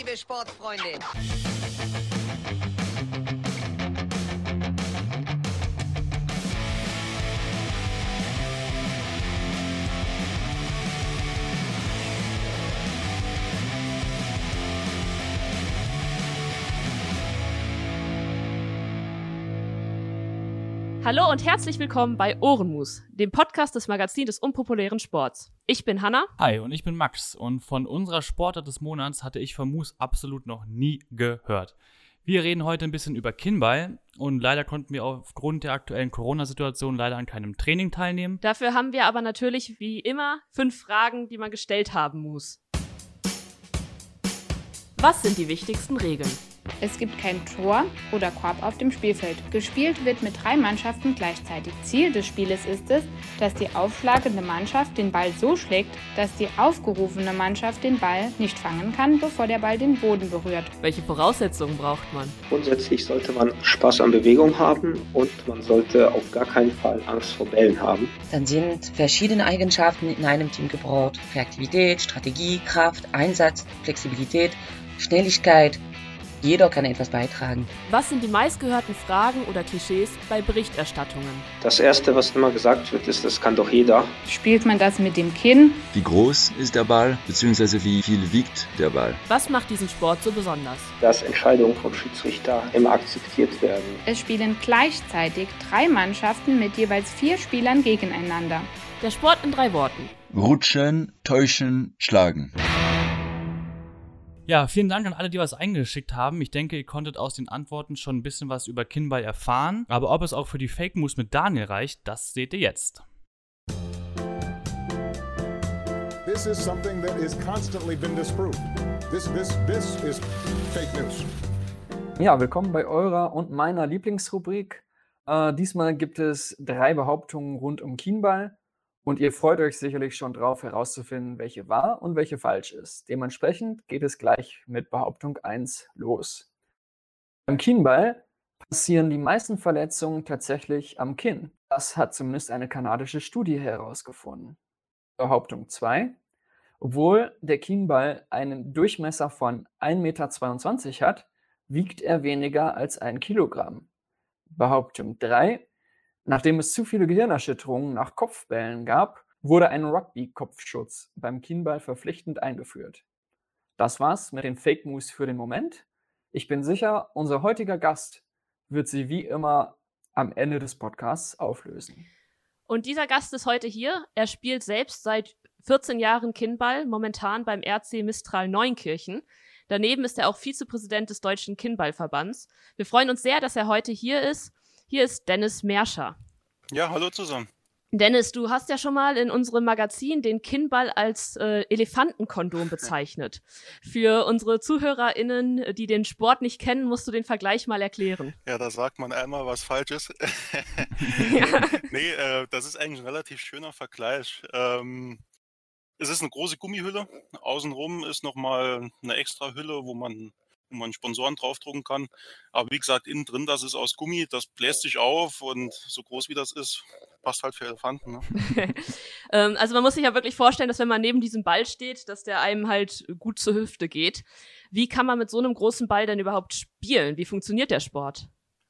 liebe Sportfreunde. Hallo und herzlich willkommen bei Ohrenmus, dem Podcast des Magazins des unpopulären Sports. Ich bin Hanna. Hi, und ich bin Max. Und von unserer Sportart des Monats hatte ich von Moose absolut noch nie gehört. Wir reden heute ein bisschen über Kinnball und leider konnten wir aufgrund der aktuellen Corona-Situation leider an keinem Training teilnehmen. Dafür haben wir aber natürlich wie immer fünf Fragen, die man gestellt haben muss. Was sind die wichtigsten Regeln? Es gibt kein Tor oder Korb auf dem Spielfeld. Gespielt wird mit drei Mannschaften gleichzeitig. Ziel des Spieles ist es, dass die aufschlagende Mannschaft den Ball so schlägt, dass die aufgerufene Mannschaft den Ball nicht fangen kann, bevor der Ball den Boden berührt. Welche Voraussetzungen braucht man? Grundsätzlich sollte man Spaß an Bewegung haben und man sollte auf gar keinen Fall Angst vor Bällen haben. Dann sind verschiedene Eigenschaften in einem Team gebraucht. Kreativität, Strategie, Kraft, Einsatz, Flexibilität, Schnelligkeit, jeder kann etwas beitragen. Was sind die meistgehörten Fragen oder Klischees bei Berichterstattungen? Das Erste, was immer gesagt wird, ist, das kann doch jeder. Spielt man das mit dem Kinn? Wie groß ist der Ball, beziehungsweise wie viel wiegt der Ball? Was macht diesen Sport so besonders? Dass Entscheidungen vom Schiedsrichter immer akzeptiert werden. Es spielen gleichzeitig drei Mannschaften mit jeweils vier Spielern gegeneinander. Der Sport in drei Worten. Rutschen, täuschen, schlagen. Ja, vielen Dank an alle, die was eingeschickt haben. Ich denke, ihr konntet aus den Antworten schon ein bisschen was über Kinball erfahren. Aber ob es auch für die Fake Moves mit Daniel reicht, das seht ihr jetzt. This is something that is constantly been disproved. This, this, this is fake news. Ja, willkommen bei eurer und meiner Lieblingsrubrik. Äh, diesmal gibt es drei Behauptungen rund um Kienball. Und ihr freut euch sicherlich schon drauf herauszufinden, welche wahr und welche falsch ist. Dementsprechend geht es gleich mit Behauptung 1 los. Beim Kienball passieren die meisten Verletzungen tatsächlich am Kinn. Das hat zumindest eine kanadische Studie herausgefunden. Behauptung 2. Obwohl der Kienball einen Durchmesser von 1,22 Meter hat, wiegt er weniger als ein Kilogramm. Behauptung 3. Nachdem es zu viele Gehirnerschütterungen nach Kopfbällen gab, wurde ein Rugby-Kopfschutz beim Kienball verpflichtend eingeführt. Das war's mit den Fake Moves für den Moment. Ich bin sicher, unser heutiger Gast wird sie wie immer am Ende des Podcasts auflösen. Und dieser Gast ist heute hier. Er spielt selbst seit 14 Jahren Kinnball, momentan beim RC Mistral Neunkirchen. Daneben ist er auch Vizepräsident des Deutschen Kinnballverbands. Wir freuen uns sehr, dass er heute hier ist. Hier ist Dennis Merscher. Ja, hallo zusammen. Dennis, du hast ja schon mal in unserem Magazin den Kinnball als äh, Elefantenkondom bezeichnet. Für unsere ZuhörerInnen, die den Sport nicht kennen, musst du den Vergleich mal erklären. Ja, da sagt man einmal was Falsches. ja. Nee, äh, das ist eigentlich ein relativ schöner Vergleich. Ähm, es ist eine große Gummihülle. Außenrum ist nochmal eine extra Hülle, wo man wo man Sponsoren draufdrucken kann. Aber wie gesagt, innen drin, das ist aus Gummi, das bläst sich auf und so groß wie das ist, passt halt für Elefanten. Ne? ähm, also man muss sich ja wirklich vorstellen, dass wenn man neben diesem Ball steht, dass der einem halt gut zur Hüfte geht. Wie kann man mit so einem großen Ball denn überhaupt spielen? Wie funktioniert der Sport?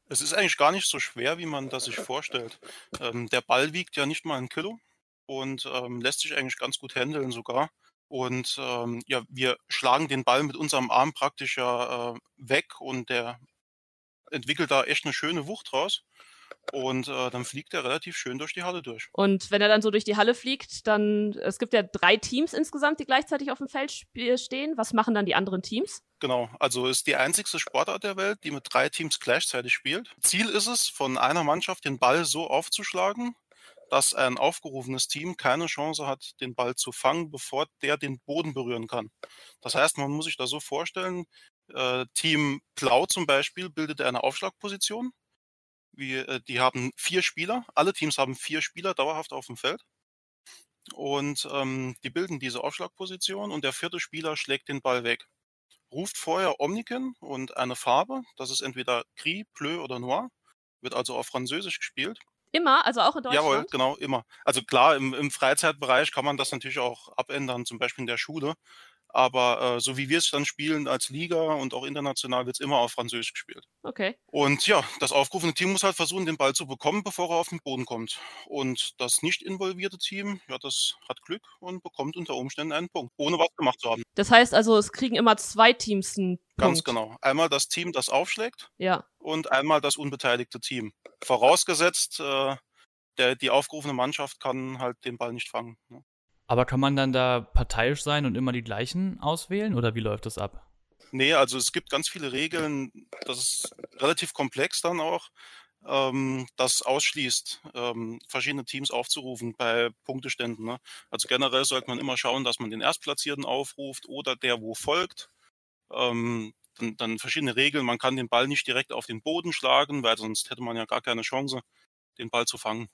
Es ist eigentlich gar nicht so schwer, wie man das sich vorstellt. Ähm, der Ball wiegt ja nicht mal ein Kilo und ähm, lässt sich eigentlich ganz gut handeln sogar. Und ähm, ja, wir schlagen den Ball mit unserem Arm praktisch ja äh, weg und der entwickelt da echt eine schöne Wucht raus. Und äh, dann fliegt er relativ schön durch die Halle durch. Und wenn er dann so durch die Halle fliegt, dann, es gibt ja drei Teams insgesamt, die gleichzeitig auf dem Feld stehen. Was machen dann die anderen Teams? Genau, also ist die einzigste Sportart der Welt, die mit drei Teams gleichzeitig spielt. Ziel ist es, von einer Mannschaft den Ball so aufzuschlagen, dass ein aufgerufenes Team keine Chance hat, den Ball zu fangen, bevor der den Boden berühren kann. Das heißt, man muss sich da so vorstellen, äh, Team Blau zum Beispiel bildet eine Aufschlagposition. Wir, äh, die haben vier Spieler, alle Teams haben vier Spieler dauerhaft auf dem Feld. Und ähm, die bilden diese Aufschlagposition und der vierte Spieler schlägt den Ball weg. Ruft vorher Omniken und eine Farbe, das ist entweder Gris, Bleu oder Noir, wird also auf Französisch gespielt. Immer, also auch in Deutschland? Jawohl, genau, immer. Also klar, im, im Freizeitbereich kann man das natürlich auch abändern, zum Beispiel in der Schule. Aber äh, so wie wir es dann spielen als Liga und auch international, wird es immer auf Französisch gespielt. Okay. Und ja, das aufgerufene Team muss halt versuchen, den Ball zu bekommen, bevor er auf den Boden kommt. Und das nicht involvierte Team, ja, das hat Glück und bekommt unter Umständen einen Punkt, ohne was gemacht zu haben. Das heißt also, es kriegen immer zwei Teams einen Ganz Punkt. genau. Einmal das Team, das aufschlägt Ja. und einmal das unbeteiligte Team. Vorausgesetzt, äh, der, die aufgerufene Mannschaft kann halt den Ball nicht fangen. Ne? Aber kann man dann da parteiisch sein und immer die gleichen auswählen oder wie läuft das ab? Nee, also es gibt ganz viele Regeln, das ist relativ komplex dann auch, ähm, das ausschließt, ähm, verschiedene Teams aufzurufen bei Punkteständen. Ne? Also generell sollte man immer schauen, dass man den Erstplatzierten aufruft oder der, wo folgt. Ähm, dann, dann verschiedene Regeln, man kann den Ball nicht direkt auf den Boden schlagen, weil sonst hätte man ja gar keine Chance, den Ball zu fangen.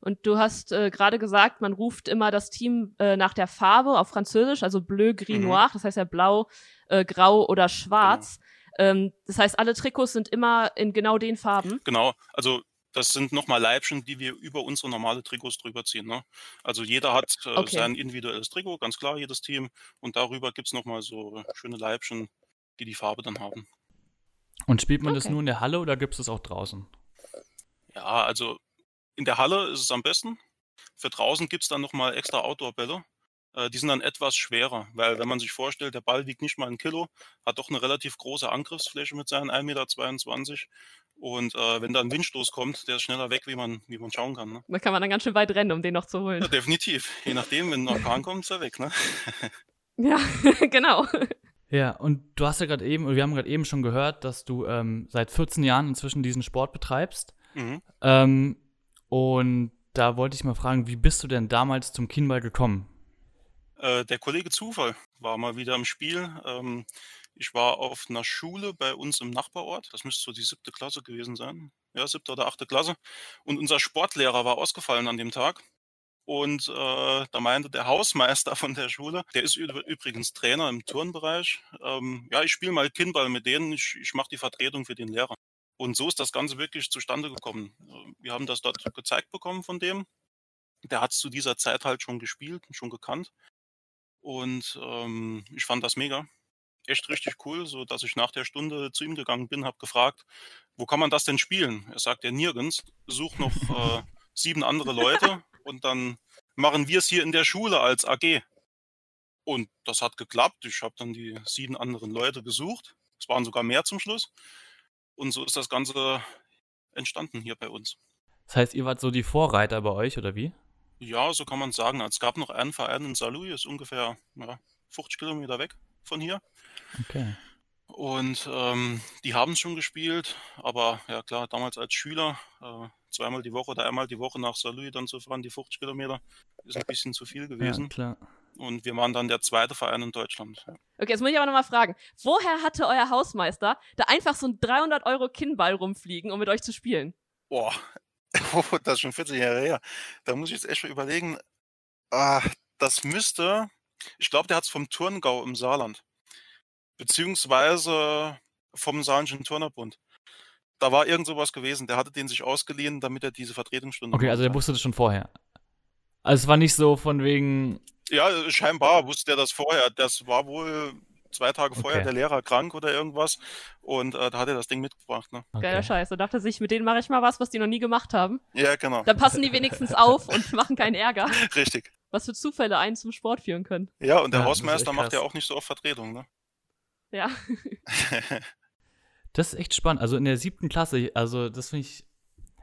Und du hast äh, gerade gesagt, man ruft immer das Team äh, nach der Farbe auf Französisch, also bleu, gris, Mhm. noir, das heißt ja blau, äh, grau oder schwarz. Ähm, das heißt, alle Trikots sind immer in genau den Farben. Genau, also das sind nochmal Leibchen, die wir über unsere normale Trikots drüber ziehen. Ne? Also jeder hat äh, Okay. sein individuelles Trikot, ganz klar, jedes Team. Und darüber gibt es nochmal so schöne Leibchen, die die Farbe dann haben. Und spielt man das Okay. nur in der Halle oder gibt es das auch draußen? Ja, also in der Halle ist es am besten. Für draußen gibt es dann nochmal extra Outdoor-Bälle. Äh, die sind dann etwas schwerer, weil wenn man sich vorstellt, der Ball wiegt nicht mal ein Kilo, hat doch eine relativ große Angriffsfläche mit seinen 1,22 Meter. Und äh, wenn da ein Windstoß kommt, der ist schneller weg, wie man, wie man schauen kann. Ne? Da kann man dann ganz schön weit rennen, um den noch zu holen. Ja, definitiv. Je nachdem, wenn ein Orkan kommt, ist er weg. Ne? Ja, genau. Ja, und du hast ja gerade eben, oder wir haben gerade eben schon gehört, dass du ähm, seit 14 Jahren inzwischen diesen Sport betreibst. Mhm. Ähm, und da wollte ich mal fragen, wie bist du denn damals zum Kienball gekommen? Äh, der Kollege Zufall war mal wieder im Spiel. Ähm, ich war auf einer Schule bei uns im Nachbarort. Das müsste so die siebte Klasse gewesen sein. Ja, siebte oder achte Klasse. Und unser Sportlehrer war ausgefallen an dem Tag. Und äh, da meinte der Hausmeister von der Schule, der ist übrigens Trainer im Turnbereich, ähm, ja, ich spiele mal Kinnball mit denen, ich, ich mache die Vertretung für den Lehrer. Und so ist das Ganze wirklich zustande gekommen. Äh, Wir haben das dort gezeigt bekommen von dem. Der hat es zu dieser Zeit halt schon gespielt, schon gekannt. Und ähm, ich fand das mega. Echt richtig cool, so dass ich nach der Stunde zu ihm gegangen bin, habe gefragt, wo kann man das denn spielen? Er sagt ja nirgends. Such noch äh, sieben andere Leute und dann machen wir es hier in der Schule als AG. Und das hat geklappt. Ich habe dann die sieben anderen Leute gesucht. Es waren sogar mehr zum Schluss. Und so ist das Ganze entstanden hier bei uns. Das heißt, ihr wart so die Vorreiter bei euch, oder wie? Ja, so kann man sagen. Es gab noch einen Verein in Saarlouis, ist ungefähr ja, 50 Kilometer weg von hier. Okay. Und ähm, die haben es schon gespielt, aber ja klar, damals als Schüler, äh, zweimal die Woche oder einmal die Woche nach Saarlouis dann zu fahren, die 50 Kilometer, ist ein bisschen zu viel Ja, gewesen. klar. Und wir waren dann der zweite Verein in Deutschland. Ja. Okay, jetzt muss ich aber nochmal fragen. Woher hatte euer Hausmeister da einfach so ein 300 Euro Kinnball rumfliegen, um mit euch zu spielen? Boah, oh, das ist schon 40 Jahre her. Da muss ich jetzt echt mal überlegen. Ah, das müsste, ich glaube, der hat es vom Turngau im Saarland. Beziehungsweise vom Saarländischen Turnerbund. Da war irgend sowas gewesen. Der hatte den sich ausgeliehen, damit er diese Vertretungsstunde Okay, also der wusste das schon vorher. Also es war nicht so von wegen, Ja, scheinbar wusste er das vorher. Das war wohl zwei Tage vorher Okay. der Lehrer krank oder irgendwas. Und äh, da hat er das Ding mitgebracht. Ne? Geiler okay. Scheiß. Da dachte sich, mit denen mache ich mal was, was die noch nie gemacht haben. Ja, genau. Dann passen die wenigstens auf und machen keinen Ärger. Richtig. Was für Zufälle einen zum Sport führen können. Ja, und der Ja, Hausmeister macht ja auch nicht so oft Vertretung. Ne? Ja. Das ist echt spannend. Also in der siebten Klasse, also das finde ich,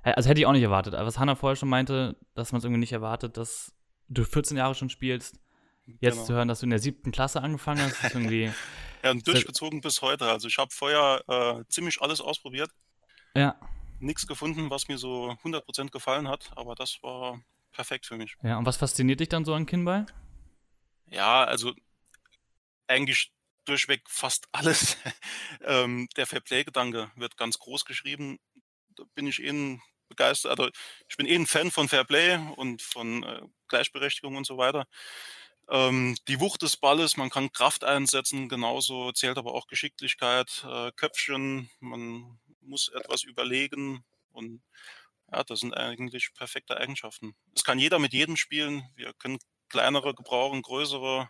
also hätte ich auch nicht erwartet. Aber was Hannah vorher schon meinte, dass man es irgendwie nicht erwartet, dass du 14 Jahre schon spielst. Jetzt Genau. zu hören, dass du in der siebten Klasse angefangen hast, ist irgendwie, Ja, und durchgezogen bis heute. Also ich habe vorher äh, ziemlich alles ausprobiert. ja, Nichts gefunden, was mir so 100% gefallen hat. Aber das war perfekt für mich. ja. Und was fasziniert dich dann so an Kinnball? Ja, also eigentlich durchweg fast alles. ähm, der Fairplay-Gedanke wird ganz groß geschrieben. Da bin ich eh ein begeistert, also ich bin eh ein Fan von Fairplay und von äh, Gleichberechtigung und so weiter. Ähm, die Wucht des Balles, man kann Kraft einsetzen, genauso zählt aber auch Geschicklichkeit, äh, Köpfchen, man muss etwas überlegen und ja, das sind eigentlich perfekte Eigenschaften. Es kann jeder mit jedem spielen. Wir können kleinere gebrauchen, größere.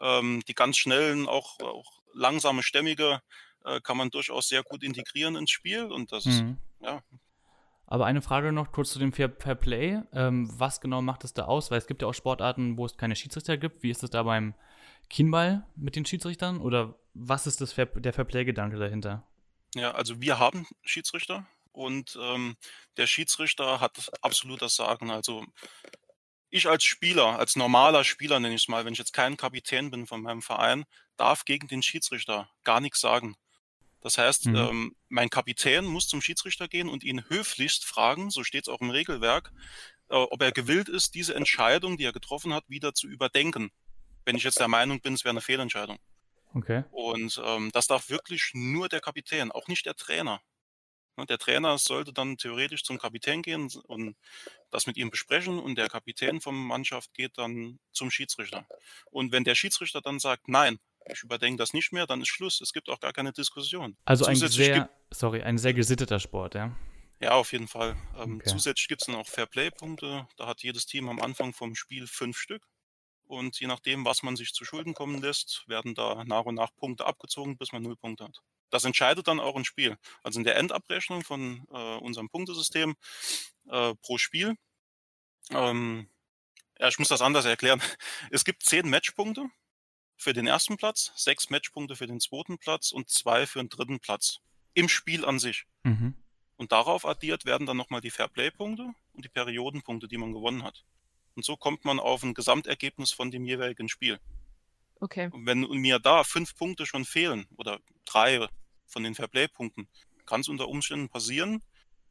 Ähm, die ganz schnellen, auch, auch langsame, stämmige äh, kann man durchaus sehr gut integrieren ins Spiel und das ist, Mhm. ja, Aber eine Frage noch kurz zu dem Fair, Fair Play. Ähm, was genau macht es da aus? Weil es gibt ja auch Sportarten, wo es keine Schiedsrichter gibt. Wie ist es da beim Kienball mit den Schiedsrichtern? Oder was ist das Fair, der Fair Play-Gedanke dahinter? Ja, also wir haben Schiedsrichter und ähm, der Schiedsrichter hat absolut das Sagen. Also ich als Spieler, als normaler Spieler nenne ich es mal, wenn ich jetzt kein Kapitän bin von meinem Verein, darf gegen den Schiedsrichter gar nichts sagen. Das heißt, Mhm. ähm, mein Kapitän muss zum Schiedsrichter gehen und ihn höflichst fragen, so steht es auch im Regelwerk, äh, ob er gewillt ist, diese Entscheidung, die er getroffen hat, wieder zu überdenken. Wenn ich jetzt der Meinung bin, es wäre eine Fehlentscheidung. Okay. Und ähm, das darf wirklich nur der Kapitän, auch nicht der Trainer. Ne, Der Trainer sollte dann theoretisch zum Kapitän gehen und das mit ihm besprechen und der Kapitän vom Mannschaft geht dann zum Schiedsrichter. Und wenn der Schiedsrichter dann sagt, nein, ich überdenke das nicht mehr, dann ist Schluss. Es gibt auch gar keine Diskussion. Also ein sehr, sorry, ein sehr gesitteter Sport, ja. Ja, auf jeden Fall. Ähm, Okay. Zusätzlich gibt es dann auch Fairplay-Punkte. Da hat jedes Team am Anfang vom Spiel fünf Stück. Und je nachdem, was man sich zu Schulden kommen lässt, werden da nach und nach Punkte abgezogen, bis man null Punkte hat. Das entscheidet dann auch ein Spiel. Also in der Endabrechnung von äh, unserem Punktesystem äh, pro Spiel. Ähm, ja, ich muss das anders erklären. Es gibt zehn Matchpunkte für den ersten Platz, sechs Matchpunkte für den zweiten Platz und zwei für den dritten Platz. Im Spiel an sich. Mhm. Und darauf addiert werden dann nochmal die Fairplay-Punkte und die Periodenpunkte, die man gewonnen hat. Und so kommt man auf ein Gesamtergebnis von dem jeweiligen Spiel. Okay. Und wenn mir da fünf Punkte schon fehlen oder drei von den Fairplay-Punkten, kann es unter Umständen passieren,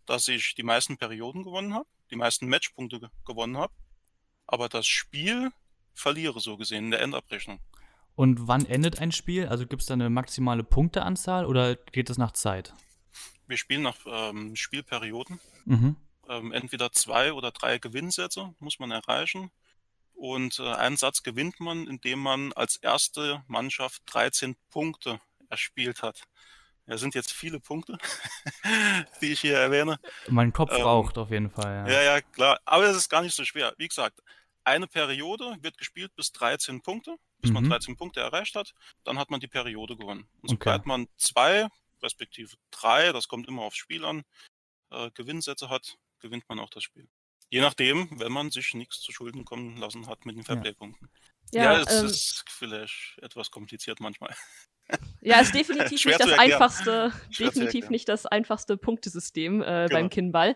dass ich die meisten Perioden gewonnen habe, die meisten Matchpunkte ge gewonnen habe, aber das Spiel verliere so gesehen in der Endabrechnung. Und wann endet ein Spiel? Also gibt es da eine maximale Punkteanzahl oder geht es nach Zeit? Wir spielen nach ähm, Spielperioden. Mhm. ähm, entweder zwei oder drei Gewinnsätze muss man erreichen. Und äh, einen Satz gewinnt man, indem man als erste Mannschaft 13 Punkte erspielt hat. Ja, sind jetzt viele Punkte, die ich hier erwähne. Mein Kopf Ähm, raucht auf jeden Fall, ja. Ja, ja, klar. Aber es ist gar nicht so schwer. Wie gesagt, eine Periode wird gespielt bis 13 Punkte, bis man Mhm. 13 Punkte erreicht hat. Dann hat man die Periode gewonnen. Und Okay. sobald man zwei, respektive drei, das kommt immer aufs Spiel an, äh, Gewinnsätze hat, gewinnt man auch das Spiel. Je nachdem, wenn man sich nichts zu Schulden kommen lassen hat mit den Fairplay-Punkten. Ja, Ja, es ähm, ist vielleicht etwas kompliziert manchmal. Ja, ist definitiv nicht das einfachste, Schwer definitiv nicht das einfachste Punktesystem äh, Genau. beim Kinnball.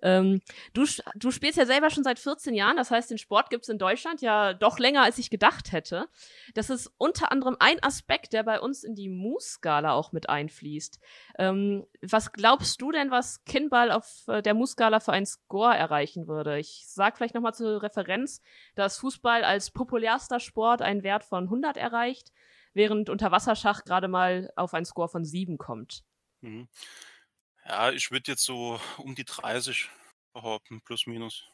Ähm, du, du spielst ja selber schon seit 14 Jahren, das heißt, den Sport gibt's in Deutschland ja doch länger, als ich gedacht hätte. Das ist unter anderem ein Aspekt, der bei uns in die Moose-Skala auch mit einfließt. Ähm, was glaubst du denn, was Kinnball auf äh, der Moose-Skala für einen Score erreichen würde? Ich sag vielleicht nochmal zur Referenz, dass Fußball als populärster Sport einen Wert von 100 erreicht, während Unterwasserschach gerade mal auf einen Score von 7 kommt. Mhm. Ja, ich würde jetzt so um die 30 behaupten, plus minus.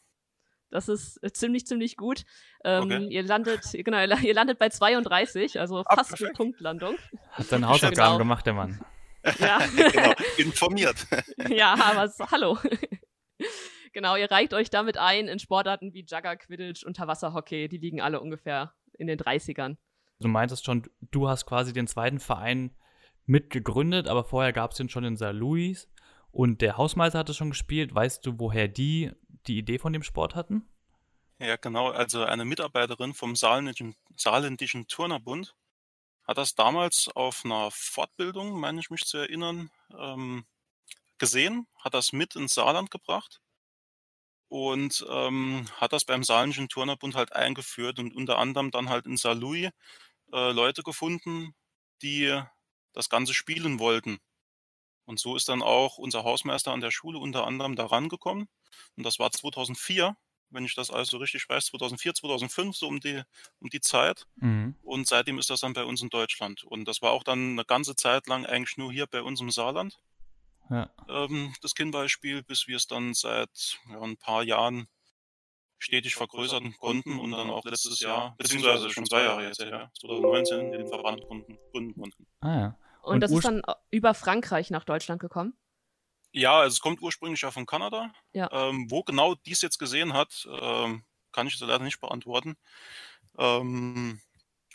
Das ist äh, ziemlich, ziemlich gut. Ähm, Okay. Ihr landet, genau, ihr la- ihr landet bei 32, also Ah, fast eine. Punktlandung. Hat seine Hausaufgaben Genau. gemacht, der Mann. Ja, genau, informiert. ja aber s- hallo. genau, ihr reicht euch damit ein in Sportarten wie Jugger, Quidditch, Unterwasserhockey. Die liegen alle ungefähr in den 30ern. Du meintest schon, du hast quasi den zweiten Verein mitgegründet, aber vorher gab es den schon in St. Louis und der Hausmeister hatte schon gespielt. Weißt du, woher die die Idee von dem Sport hatten? Ja, genau. Also eine Mitarbeiterin vom Saarländischen, Saarländischen Turnerbund hat das damals auf einer Fortbildung, meine ich mich zu erinnern, ähm, gesehen, hat das mit ins Saarland gebracht und ähm, hat das beim Saarländischen Turnerbund halt eingeführt und unter anderem dann halt in Saar Louis äh, Leute gefunden, die das Ganze spielen wollten. Und so ist dann auch unser Hausmeister an der Schule unter anderem da rangekommen. Und das war 2004, wenn ich das alles so richtig weiß, 2004, 2005, so um die, um die Zeit. Mhm. Und seitdem ist das dann bei uns in Deutschland. Und das war auch dann eine ganze Zeit lang eigentlich nur hier bei uns im Saarland, Ja. ähm, das Kindbeispiel, bis wir es dann seit ja, ein paar Jahren stetig vergrößern konnten und dann auch letztes Jahr, beziehungsweise schon zwei Jahre jetzt, ja, 2019 den Verband gründen, konnten. Ah ja. Und, Und das ist dann über Frankreich nach Deutschland gekommen. Ja, also es kommt ursprünglich ja von Kanada. Ja. Ähm, wo genau dies jetzt gesehen hat, ähm, kann ich leider nicht beantworten. Ähm,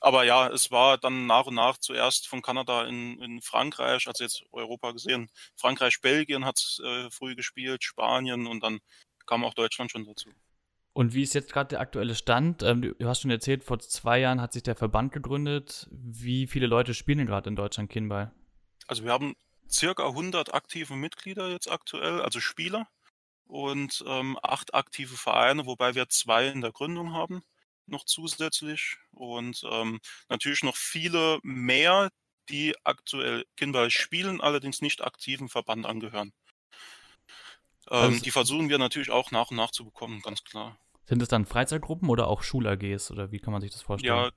aber ja, es war dann nach und nach zuerst von Kanada in, in Frankreich, also jetzt Europa gesehen. Frankreich, Belgien hat äh, früh gespielt, Spanien und dann kam auch Deutschland schon dazu. Und wie ist jetzt gerade der aktuelle Stand? Ähm, du hast schon erzählt, vor zwei Jahren hat sich der Verband gegründet. Wie viele Leute spielen gerade in Deutschland Kinball? Also wir haben circa 100 aktive Mitglieder jetzt aktuell, also Spieler und ähm, acht aktive Vereine, wobei wir zwei in der Gründung haben noch zusätzlich und ähm, natürlich noch viele mehr, die aktuell Kinball spielen, allerdings nicht aktiven Verband angehören. Ähm, also, die versuchen wir natürlich auch nach und nach zu bekommen, ganz klar. Sind es dann Freizeitgruppen oder auch Schul-AGs oder wie kann man sich das vorstellen? Ja,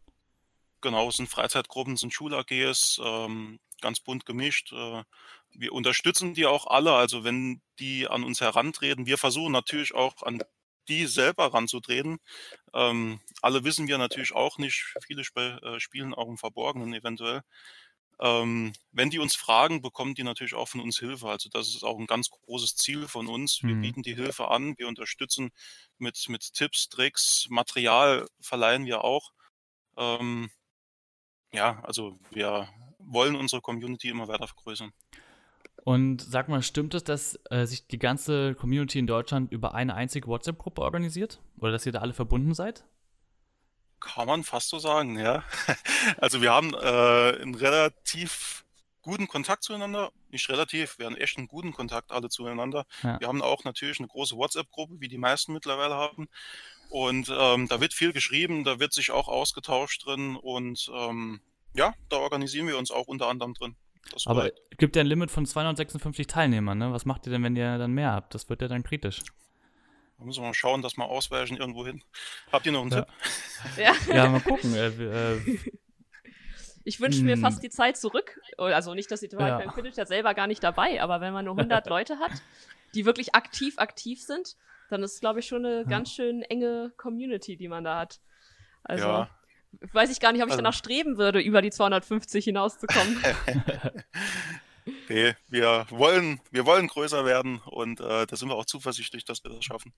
genau, es sind Freizeitgruppen, es sind Schul-AGs, ähm, ganz bunt gemischt. Äh, wir unterstützen die auch alle, also wenn die an uns herantreten. Wir versuchen natürlich auch an die selber ranzutreten. Ähm, alle wissen wir natürlich auch nicht. Viele sp äh, spielen auch im Verborgenen eventuell. Ähm, wenn die uns fragen, bekommen die natürlich auch von uns Hilfe. Also das ist auch ein ganz großes Ziel von uns. Wir mhm. bieten die Hilfe an, wir unterstützen mit, mit Tipps, Tricks, Material verleihen wir auch. Ähm, ja, also wir wollen unsere Community immer weiter vergrößern. Und sag mal, stimmt es, dass äh, sich die ganze Community in Deutschland über eine einzige WhatsApp-Gruppe organisiert? Oder dass ihr da alle verbunden seid? Kann man fast so sagen, ja. Also wir haben äh, einen relativ guten Kontakt zueinander. Nicht relativ, wir haben echt einen guten Kontakt alle zueinander. Ja. Wir haben auch natürlich eine große WhatsApp-Gruppe, wie die meisten mittlerweile haben. Und ähm, da wird viel geschrieben, da wird sich auch ausgetauscht drin und ähm, ja, da organisieren wir uns auch unter anderem drin. Aber es gibt ja ein Limit von 256 Teilnehmern, ne? Was macht ihr denn, wenn ihr dann mehr habt? Das wird ja dann kritisch. Da müssen wir mal schauen, dass wir ausweichen irgendwo hin. Habt ihr noch einen ja. Tipp? Ja. ja, mal gucken. Äh, äh, ich wünsche mir hm. fast die Zeit zurück. Also nicht, dass die Total ja. Quidditch ja selber gar nicht dabei, aber wenn man nur 100 Leute hat, die wirklich aktiv aktiv sind, dann ist es, glaube ich, schon eine ja. ganz schön enge Community, die man da hat. Also ja. weiß ich gar nicht, ob ich also, danach streben würde, über die 250 hinauszukommen. Nee, wir wollen, wir wollen größer werden und äh, da sind wir auch zuversichtlich, dass wir das schaffen.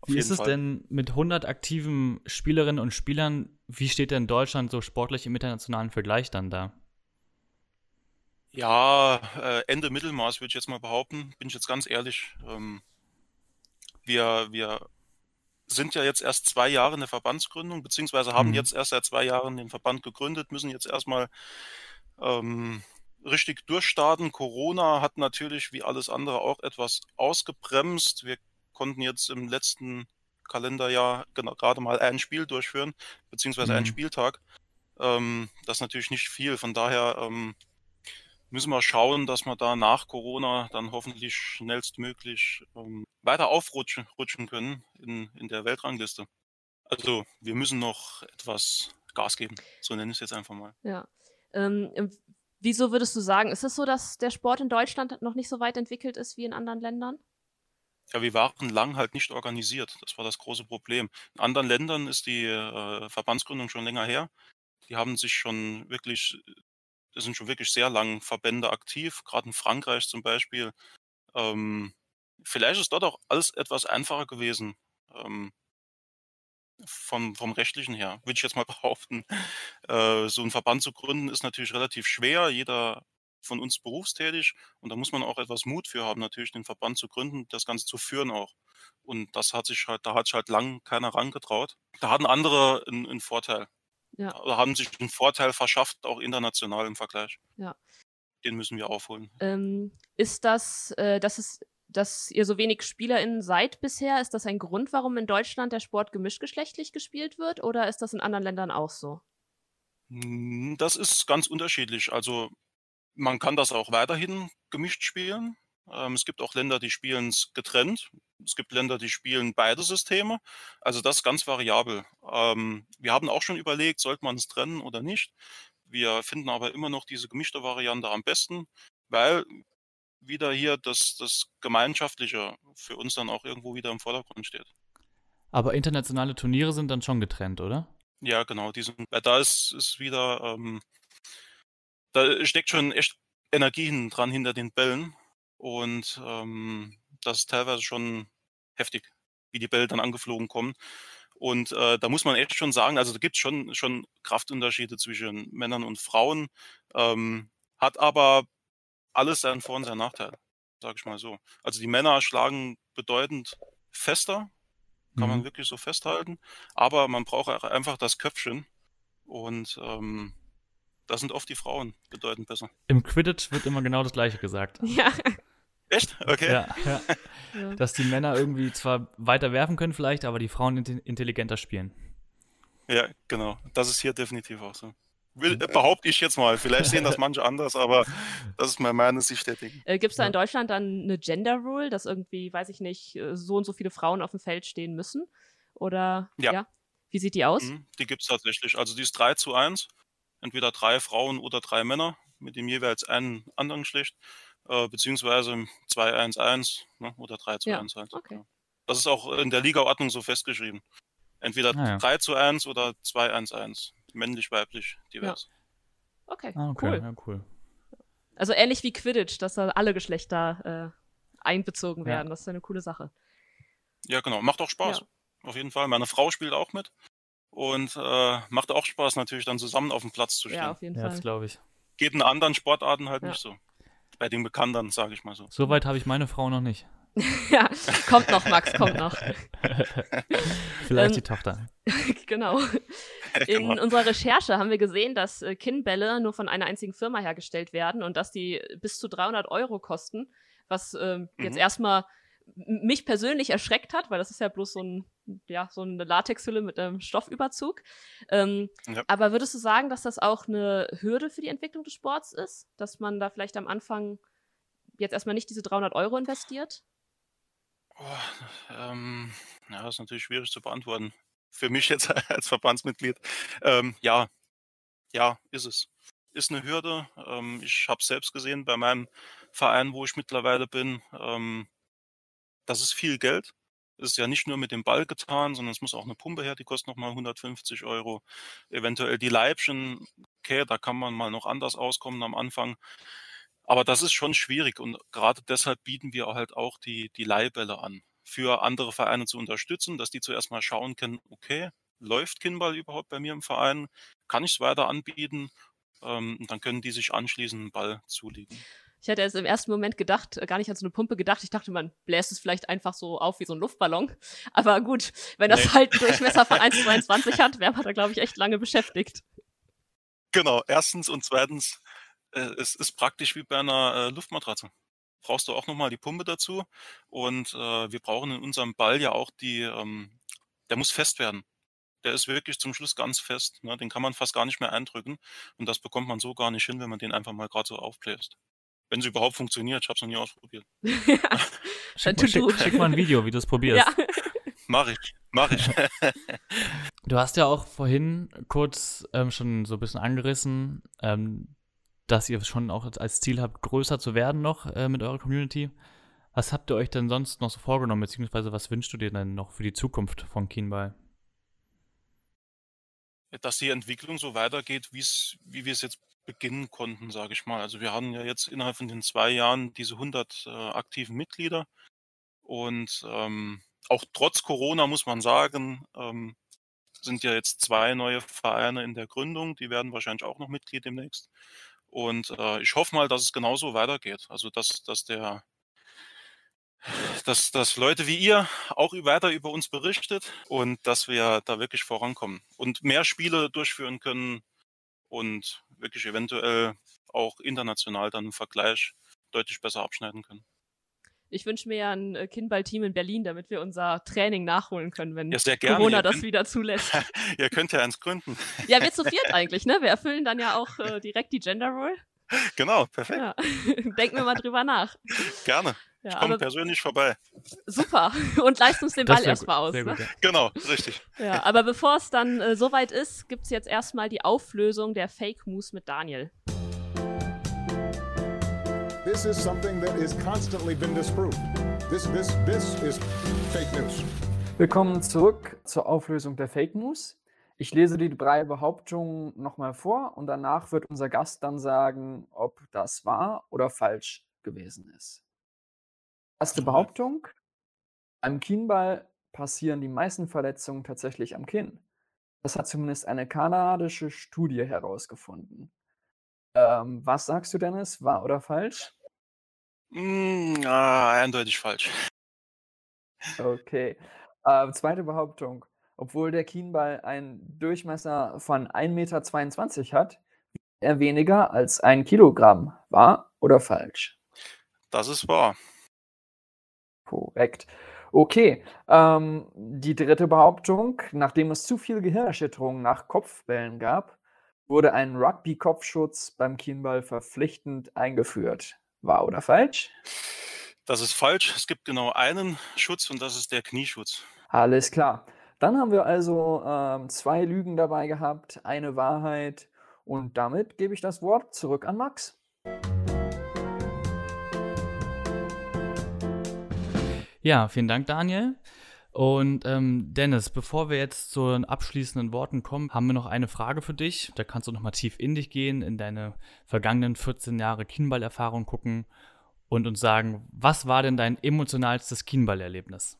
Auf wie ist es Fall. denn mit 100 aktiven Spielerinnen und Spielern? Wie steht denn Deutschland so sportlich im internationalen Vergleich dann da? Ja, äh, Ende Mittelmaß würde ich jetzt mal behaupten, bin ich jetzt ganz ehrlich. Ähm, wir, wir sind ja jetzt erst zwei Jahre in der Verbandsgründung, beziehungsweise haben mhm. jetzt erst seit zwei Jahren den Verband gegründet, müssen jetzt erstmal ähm, richtig durchstarten. Corona hat natürlich wie alles andere auch etwas ausgebremst. Wir konnten jetzt im letzten Kalenderjahr genau, gerade mal ein Spiel durchführen, beziehungsweise mhm. einen Spieltag. Ähm, das ist natürlich nicht viel. Von daher ähm, müssen wir schauen, dass wir da nach Corona dann hoffentlich schnellstmöglich ähm, weiter aufrutschen rutschen können in, in der Weltrangliste. Also wir müssen noch etwas Gas geben, so nenne ich es jetzt einfach mal. Ja. Ähm, Wieso würdest du sagen, ist es so, dass der Sport in Deutschland noch nicht so weit entwickelt ist wie in anderen Ländern? Ja, wir waren lang halt nicht organisiert. Das war das große Problem. In anderen Ländern ist die äh, Verbandsgründung schon länger her. Die haben sich schon wirklich, das sind schon wirklich sehr lang Verbände aktiv, gerade in Frankreich zum Beispiel. Ähm, vielleicht ist dort auch alles etwas einfacher gewesen. Ähm, vom, vom rechtlichen her, würde ich jetzt mal behaupten. Äh, so einen Verband zu gründen ist natürlich relativ schwer. Jeder von uns berufstätig und da muss man auch etwas Mut für haben, natürlich den Verband zu gründen, das Ganze zu führen auch. Und das hat sich halt, da hat sich halt lang keiner rangetraut. Da hatten andere einen, einen Vorteil. Ja. Da haben sich einen Vorteil verschafft, auch international im Vergleich. Ja. Den müssen wir aufholen. Ähm, ist das, äh, dass es dass ihr so wenig SpielerInnen seid bisher, ist das ein Grund, warum in Deutschland der Sport gemischtgeschlechtlich gespielt wird oder ist das in anderen Ländern auch so? Hm, das ist ganz unterschiedlich. Also man kann das auch weiterhin gemischt spielen. Ähm, es gibt auch Länder, die spielen es getrennt. Es gibt Länder, die spielen beide Systeme. Also das ist ganz variabel. Ähm, wir haben auch schon überlegt, sollte man es trennen oder nicht. Wir finden aber immer noch diese gemischte Variante am besten, weil wieder hier das, das Gemeinschaftliche für uns dann auch irgendwo wieder im Vordergrund steht. Aber internationale Turniere sind dann schon getrennt, oder? Ja, genau. Die sind, da ist, ist wieder, ähm, da steckt schon echt Energie dran hinter den Bällen. Und ähm, das ist teilweise schon heftig, wie die Bälle dann angeflogen kommen. Und äh, da muss man echt schon sagen, also da gibt es schon, schon Kraftunterschiede zwischen Männern und Frauen, ähm, hat aber alles seinen Vor- und seinen Nachteil, sage ich mal so. Also die Männer schlagen bedeutend fester, kann man Mhm. wirklich so festhalten, aber man braucht auch einfach das Köpfchen und ähm, da sind oft die Frauen bedeutend besser. Im Quidditch wird immer genau das Gleiche gesagt. Ja. Echt? Okay. Ja, ja. Ja. Dass die Männer irgendwie zwar weiter werfen können vielleicht, aber die Frauen inte- intelligenter spielen. Ja, genau. Das ist hier definitiv auch so. Will, äh, behaupte ich jetzt mal. Vielleicht sehen das manche anders, aber das ist mal meine Sicht der Dinge. Äh, Gibt es da Ja. in Deutschland dann eine Gender Rule, dass irgendwie, weiß ich nicht, äh, so und so viele Frauen auf dem Feld stehen müssen? Oder Ja. Wie sieht die aus? Mhm, Die gibt es tatsächlich. Also die ist 3 zu 1. Entweder drei Frauen oder drei Männer mit dem jeweils einen anderen Geschlecht. Äh, beziehungsweise 2-1-1 ne, oder 3 zu Ja, 1 halt. okay. Ja. Das ist auch in der Ligaordnung so festgeschrieben. Entweder Ah, ja. 3 zu 1 oder 2-1-1. Männlich, weiblich, divers. Okay, Ah, okay, cool. ja, cool. Also ähnlich wie Quidditch, dass da alle Geschlechter äh, einbezogen Ja. werden. Das ist eine coole Sache. Ja, genau. Macht auch Spaß. Ja. Auf jeden Fall. Meine Frau spielt auch mit. Und äh, macht auch Spaß, natürlich dann zusammen auf dem Platz zu stehen. Ja, auf jeden Ja, das Fall. glaube ich. Geht in anderen Sportarten halt Ja. nicht so. Bei den Bekannten, sage ich mal so. Soweit habe ich meine Frau noch nicht. ja, kommt noch, Max, kommt noch. Vielleicht Ähm, die Tochter. genau. In Genau. unserer Recherche haben wir gesehen, dass äh, Kinnbälle nur von einer einzigen Firma hergestellt werden und dass die bis zu 300 Euro kosten, was ähm, jetzt Mhm. erstmal m- mich persönlich erschreckt hat, weil das ist ja bloß so, ein, ja, so eine Latexhülle mit einem Stoffüberzug. Ähm, Ja. Aber würdest du sagen, dass das auch eine Hürde für die Entwicklung des Sports ist? Dass man da vielleicht am Anfang jetzt erstmal nicht diese 300 Euro investiert? Oh, ähm, ja, ist natürlich schwierig zu beantworten. Für mich jetzt als Verbandsmitglied. Ähm, ja, ja, ist es. Ist eine Hürde. Ähm, ich habe selbst gesehen bei meinem Verein, wo ich mittlerweile bin. Ähm, das ist viel Geld. Ist ja nicht nur mit dem Ball getan, sondern es muss auch eine Pumpe her, die kostet nochmal 150 Euro. Eventuell die Leibchen, okay, da kann man mal noch anders auskommen am Anfang. Aber das ist schon schwierig und gerade deshalb bieten wir halt auch die, die Leihbälle an, für andere Vereine zu unterstützen, dass die zuerst mal schauen können, okay, läuft Kinball überhaupt bei mir im Verein? Kann ich es weiter anbieten? Ähm, und dann können die sich anschließend einen Ball zulegen. Ich hatte jetzt im ersten Moment gedacht, äh, gar nicht an so eine Pumpe gedacht. Ich dachte, man bläst es vielleicht einfach so auf wie so ein Luftballon. Aber gut, wenn das Nee. halt einen Durchmesser von 1,22 hat, wäre man da, glaube ich, echt lange beschäftigt. Genau, erstens und zweitens, es ist praktisch wie bei einer äh, Luftmatratze. Brauchst du auch nochmal die Pumpe dazu und äh, wir brauchen in unserem Ball ja auch die, ähm, der muss fest werden. Der ist wirklich zum Schluss ganz fest. Ne? Den kann man fast gar nicht mehr eindrücken und das bekommt man so gar nicht hin, wenn man den einfach mal gerade so aufbläst. Wenn es überhaupt funktioniert, ich habe es noch nie ausprobiert. Schick, to mal, schick, schick mal ein Video, wie du es probierst. ja. Mach ich, mach ich. Du hast ja auch vorhin kurz ähm, schon so ein bisschen angerissen, ähm, dass ihr schon auch als Ziel habt, größer zu werden noch äh, mit eurer Community. Was habt ihr euch denn sonst noch so vorgenommen, beziehungsweise was wünschst du dir denn noch für die Zukunft von Keenball? dass die Entwicklung so weitergeht, wie wir es jetzt beginnen konnten, sage ich mal. Also wir haben ja jetzt innerhalb von den zwei Jahren diese 100 äh, aktiven Mitglieder und ähm, auch trotz Corona muss man sagen, ähm, sind ja jetzt zwei neue Vereine in der Gründung, die werden wahrscheinlich auch noch Mitglied demnächst. Und äh, ich hoffe mal, dass es genauso weitergeht. Also dass, dass der dass, dass Leute wie ihr auch weiter über uns berichtet und dass wir da wirklich vorankommen und mehr Spiele durchführen können und wirklich eventuell auch international dann im Vergleich deutlich besser abschneiden können. Ich wünsche mir ja ein äh, Kindball-Team in Berlin, damit wir unser Training nachholen können, wenn Ja, sehr gerne. Corona Ihr das könnt- wieder zulässt. Ihr könnt ja eins gründen. ja, wir zu viert eigentlich, ne? Wir erfüllen dann ja auch äh, direkt die Gender Role. Genau, perfekt. Ja. Denken wir mal drüber nach. Gerne. Ja, ich komme persönlich vorbei. super. Und leist uns den Ball erstmal gut, aus. sehr Ne? gut, ja. Genau, richtig. Ja, aber bevor es dann äh, soweit ist, gibt es jetzt erstmal die Auflösung der Fake Moves mit Daniel. This is something that is constantly been disproved. This, this, this is fake news. Willkommen zurück zur Auflösung der Fake News. Ich lese die drei Behauptungen nochmal vor und danach wird unser Gast dann sagen, ob das wahr oder falsch gewesen ist. Erste. Behauptung. Beim Kienball passieren die meisten Verletzungen tatsächlich am Kinn. Das hat zumindest eine kanadische Studie herausgefunden. Ähm, was sagst du, Dennis? Wahr oder falsch? Mm, ah, eindeutig falsch. Okay. Äh, zweite Behauptung. Obwohl der Kienball einen Durchmesser von 1,22 Meter hat, er weniger als ein Kilogramm. Wahr oder falsch? Das ist wahr. Korrekt. Okay, ähm, die dritte Behauptung. Nachdem es zu viel Gehirnerschütterung nach Kopfbällen gab, wurde ein Rugby-Kopfschutz beim Kienball verpflichtend eingeführt. Wahr oder falsch? Das ist falsch. Es gibt genau einen Schutz und das ist der Knieschutz. Alles klar. Dann haben wir also ähm, zwei Lügen dabei gehabt, eine Wahrheit und damit gebe ich das Wort zurück an Max. Ja, vielen Dank, Daniel. Und ähm, Dennis, bevor wir jetzt zu den abschließenden Worten kommen, haben wir noch eine Frage für dich. Da kannst du noch mal tief in dich gehen, in deine vergangenen 14 Jahre Kienballerfahrung gucken und uns sagen, was war denn dein emotionalstes Kienballerlebnis?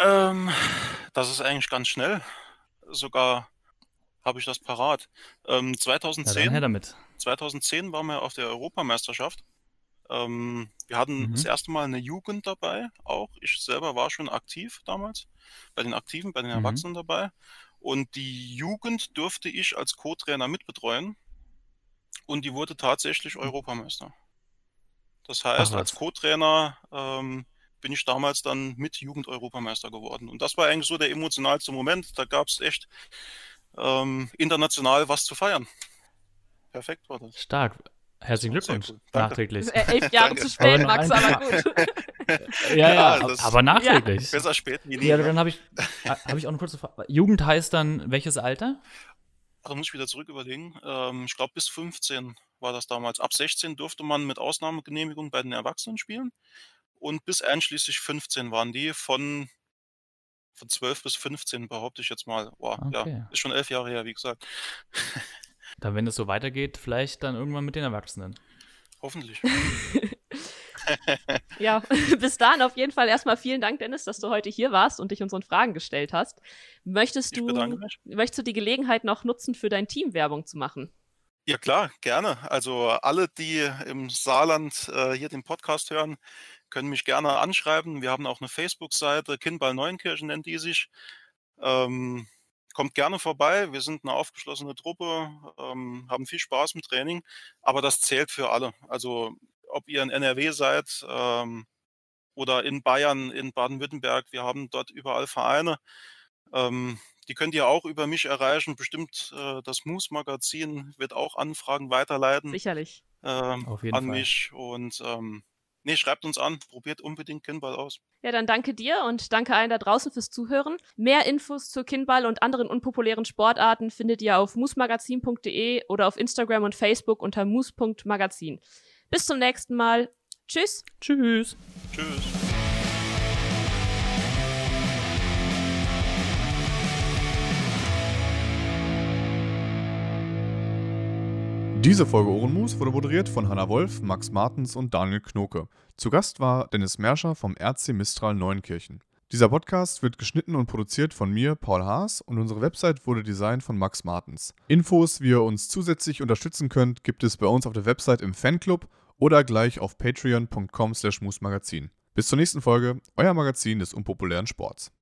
Ähm, das ist eigentlich ganz schnell. Sogar habe ich das parat. Ähm, 2010, ja, her damit. 2010 waren wir auf der Europameisterschaft ähm, wir hatten mhm. das erste Mal eine Jugend dabei, auch. Ich selber war schon aktiv damals, bei den Aktiven, bei den mhm. Erwachsenen dabei. Und die Jugend durfte ich als Co-Trainer mitbetreuen. Und die wurde tatsächlich hm. Europameister. Das heißt, Ach, als Co-Trainer ähm, bin ich damals dann mit Jugend-Europameister geworden. Und das war eigentlich so der emotionalste Moment. Da gab es echt ähm, international was zu feiern. Perfekt war das. Stark. Herzlichen Glückwunsch. Cool. Nachträglich. Äh, elf Jahre zu spät, Max, aber gut. ja, ja, ja aber nachträglich. Ja. Besser spät wie nie. Ja, dann habe ich, hab ich auch eine kurze Frage. Jugend heißt dann welches Alter? Da muss ich wieder zurück überlegen. Ähm, ich glaube, bis 15 war das damals. Ab 16 durfte man mit Ausnahmegenehmigung bei den Erwachsenen spielen. Und bis einschließlich 15 waren die von, von 12 bis 15, behaupte ich jetzt mal. Boah, okay. ja, ist schon elf Jahre her, wie gesagt. Dann, wenn es so weitergeht, vielleicht dann irgendwann mit den Erwachsenen. Hoffentlich. ja, bis dahin auf jeden Fall erstmal vielen Dank, Dennis, dass du heute hier warst und dich unseren Fragen gestellt hast. Möchtest du, möchtest du die Gelegenheit noch nutzen, für dein Team Werbung zu machen? Ja, klar, gerne. Also alle, die im Saarland äh, hier den Podcast hören, können mich gerne anschreiben. Wir haben auch eine Facebook-Seite, Kindball Neunkirchen nennt die sich. Ähm, kommt gerne vorbei. Wir sind eine aufgeschlossene Truppe, ähm, haben viel Spaß im Training, aber das zählt für alle. Also ob ihr in NRW seid ähm, oder in Bayern, in Baden-Württemberg, wir haben dort überall Vereine. Ähm, die könnt ihr auch über mich erreichen. Bestimmt äh, das Moose-Magazin wird auch Anfragen weiterleiten. Sicherlich. Ähm, an Fall. mich. Und ähm, Nee, schreibt uns an, probiert unbedingt Kinball aus. Ja, dann danke dir und danke allen da draußen fürs Zuhören. Mehr Infos zur Kinball und anderen unpopulären Sportarten findet ihr auf moosmagazin.de oder auf Instagram und Facebook unter moos.magazin. Bis zum nächsten Mal. Tschüss. Tschüss. Tschüss. Diese Folge Ohrenmus wurde moderiert von Hanna Wolf, Max Martens und Daniel Knoke. Zu Gast war Dennis Merscher vom RC Mistral Neunkirchen. Dieser Podcast wird geschnitten und produziert von mir, Paul Haas, und unsere Website wurde designt von Max Martens. Infos, wie ihr uns zusätzlich unterstützen könnt, gibt es bei uns auf der Website im Fanclub oder gleich auf patreon.com/musmagazin. Bis zur nächsten Folge, euer Magazin des unpopulären Sports.